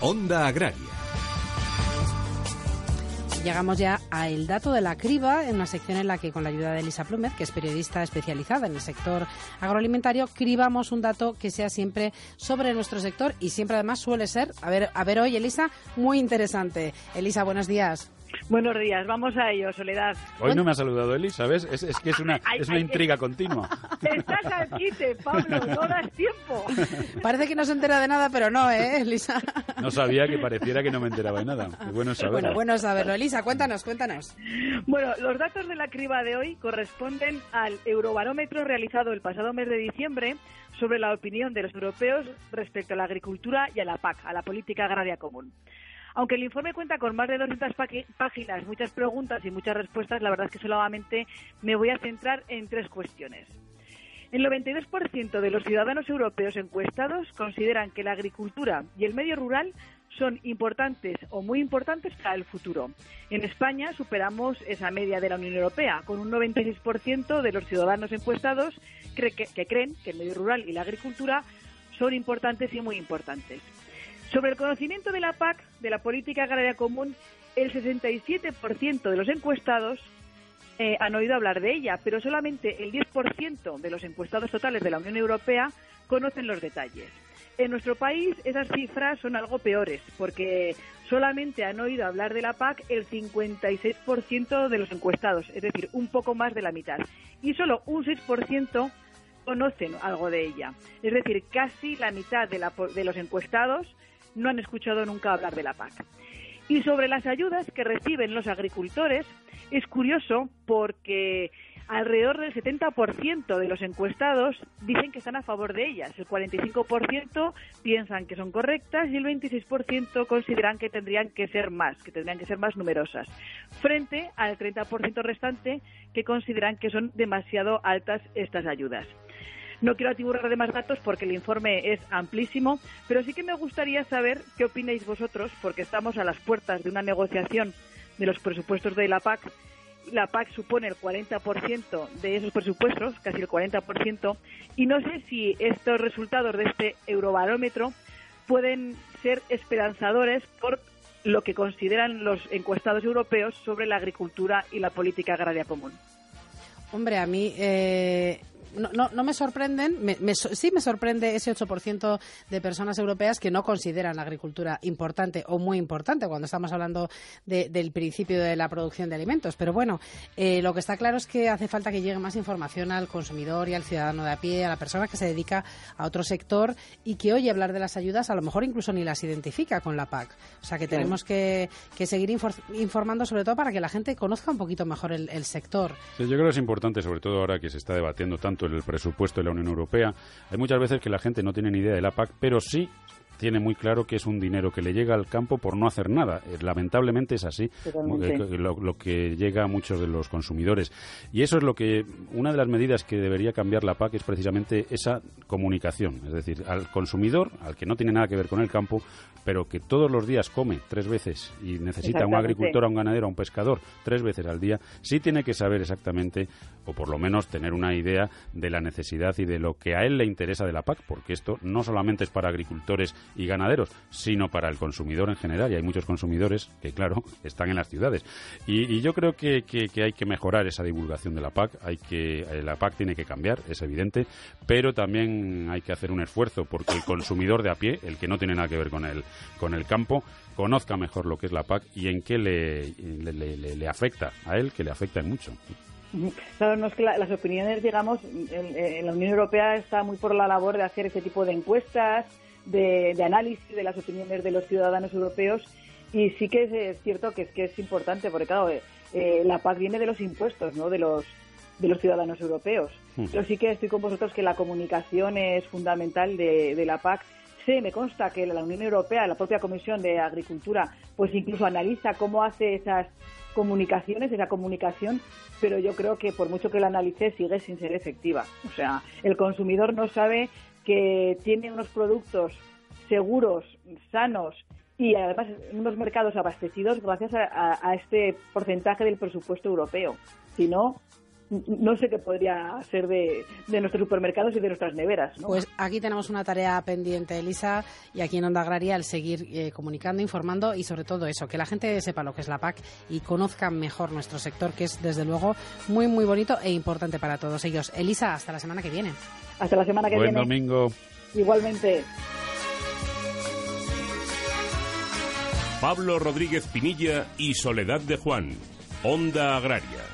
Onda Agraria. Llegamos ya a el dato de la criba, en una sección en la que con la ayuda de Elisa Plumet, que es periodista especializada en el sector agroalimentario, cribamos un dato que sea siempre sobre nuestro sector y siempre además suele ser, a ver, a ver hoy Elisa, muy interesante. Elisa, buenos días. Buenos días, vamos a ello, Soledad. Hoy no me ha saludado Eli, ¿sabes? Es, es que es una, es una intriga continua. Estás aquí, Pablo, no das tiempo. Parece que no se entera de nada, pero no, ¿eh, Elisa? No sabía que pareciera que no me enteraba de nada. bueno saberlo. Bueno, bueno saberlo. Elisa, cuéntanos, cuéntanos. Bueno, los datos de la criba de hoy corresponden al eurobarómetro realizado el pasado mes de diciembre sobre la opinión de los europeos respecto a la agricultura y a la PAC, a la Política Agraria Común. Aunque el informe cuenta con más de 200 páginas, muchas preguntas y muchas respuestas, la verdad es que solamente me voy a centrar en tres cuestiones. El 92% de los ciudadanos europeos encuestados consideran que la agricultura y el medio rural son importantes o muy importantes para el futuro. En España superamos esa media de la Unión Europea, con un 96% de los ciudadanos encuestados que, que creen que el medio rural y la agricultura son importantes y muy importantes. Sobre el conocimiento de la PAC, de la Política Agraria Común, el 67% de los encuestados eh, han oído hablar de ella, pero solamente el 10% de los encuestados totales de la Unión Europea conocen los detalles. En nuestro país esas cifras son algo peores, porque solamente han oído hablar de la PAC el 56% de los encuestados, es decir, un poco más de la mitad. Y solo un 6% conocen algo de ella. Es decir, casi la mitad de, de los encuestados no han escuchado nunca hablar de la PAC. Y sobre las ayudas que reciben los agricultores, es curioso porque alrededor del 70% de los encuestados dicen que están a favor de ellas, el 45% piensan que son correctas y el 26% consideran que tendrían que ser más, que tendrían que ser más numerosas, frente al 30% restante que consideran que son demasiado altas estas ayudas. No quiero atiburrar de más datos porque el informe es amplísimo, pero sí que me gustaría saber qué opináis vosotros, porque estamos a las puertas de una negociación de los presupuestos de la PAC. La PAC supone el 40% de esos presupuestos, casi el 40%, y no sé si estos resultados de este eurobarómetro pueden ser esperanzadores por lo que consideran los encuestados europeos sobre la agricultura y la política agraria común. Hombre, a mí eh, no, no, me sorprenden, sí me sorprende ese 8% de personas europeas que no consideran la agricultura importante o muy importante cuando estamos hablando del principio de la producción de alimentos. Pero bueno, eh, lo que está claro es que hace falta que llegue más información al consumidor y al ciudadano de a pie, a la persona que se dedica a otro sector y que oye hablar de las ayudas, a lo mejor incluso ni las identifica con la PAC. O sea que tenemos que, seguir informando sobre todo para que la gente conozca un poquito mejor el, sector. yo creo que es importante, sobre todo ahora que se está debatiendo tanto el presupuesto de la Unión Europea. Hay muchas veces que la gente no tiene ni idea de la PAC, pero sí tiene muy claro que es un dinero que le llega al campo por no hacer nada. Eh, lamentablemente es así, eh, lo, que llega a muchos de los consumidores. Y eso es lo que, una de las medidas que debería cambiar la PAC es precisamente esa comunicación. Es decir, al consumidor, al que no tiene nada que ver con el campo, pero que todos los días come tres veces y necesita a un agricultor, a un ganadero, a un pescador tres veces al día, sí tiene que saber exactamente, o por lo menos tener una idea de la necesidad y de lo que a él le interesa de la PAC, porque esto no solamente es para agricultores y ganaderos, sino para el consumidor en general. Y hay muchos consumidores que, claro, están en las ciudades. Y, yo creo que, hay que mejorar esa divulgación de la PAC. Hay que, eh, la PAC tiene que cambiar, es evidente, pero también hay que hacer un esfuerzo porque el consumidor de a pie, el que no tiene nada que ver con el, con el campo, conozca mejor lo que es la PAC y en qué le, le, afecta a él, que le afecta en mucho. Claro, que las opiniones, digamos, la Unión Europea está muy por la labor de hacer ese tipo de encuestas, de, análisis de las opiniones de los ciudadanos europeos y sí que es, cierto que es que es importante porque claro eh, eh, la PAC viene de los impuestos no de los de los ciudadanos europeos hmm. pero sí que estoy con vosotros que la comunicación es fundamental de, de la PAC Sí, me consta que la Unión Europea, la propia Comisión de Agricultura, pues incluso analiza cómo hace esas comunicaciones, esa comunicación, pero yo creo que por mucho que la analice sigue sin ser efectiva. O sea, el consumidor no sabe que tiene unos productos seguros, sanos y además unos mercados abastecidos gracias a, este porcentaje del presupuesto europeo. Si no, no sé qué podría ser de, nuestros supermercados y de nuestras neveras. Pues aquí tenemos una tarea pendiente, Elisa, y aquí en Onda Agraria el seguir eh, comunicando, informando y sobre todo eso, que la gente sepa lo que es la PAC y conozca mejor nuestro sector, que es desde luego muy, muy bonito e importante para todos ellos. Elisa, hasta la semana que viene. Hasta la semana que viene. Buen domingo. Igualmente. Pablo Rodríguez Pinilla y Soledad de Juan, Onda Agraria.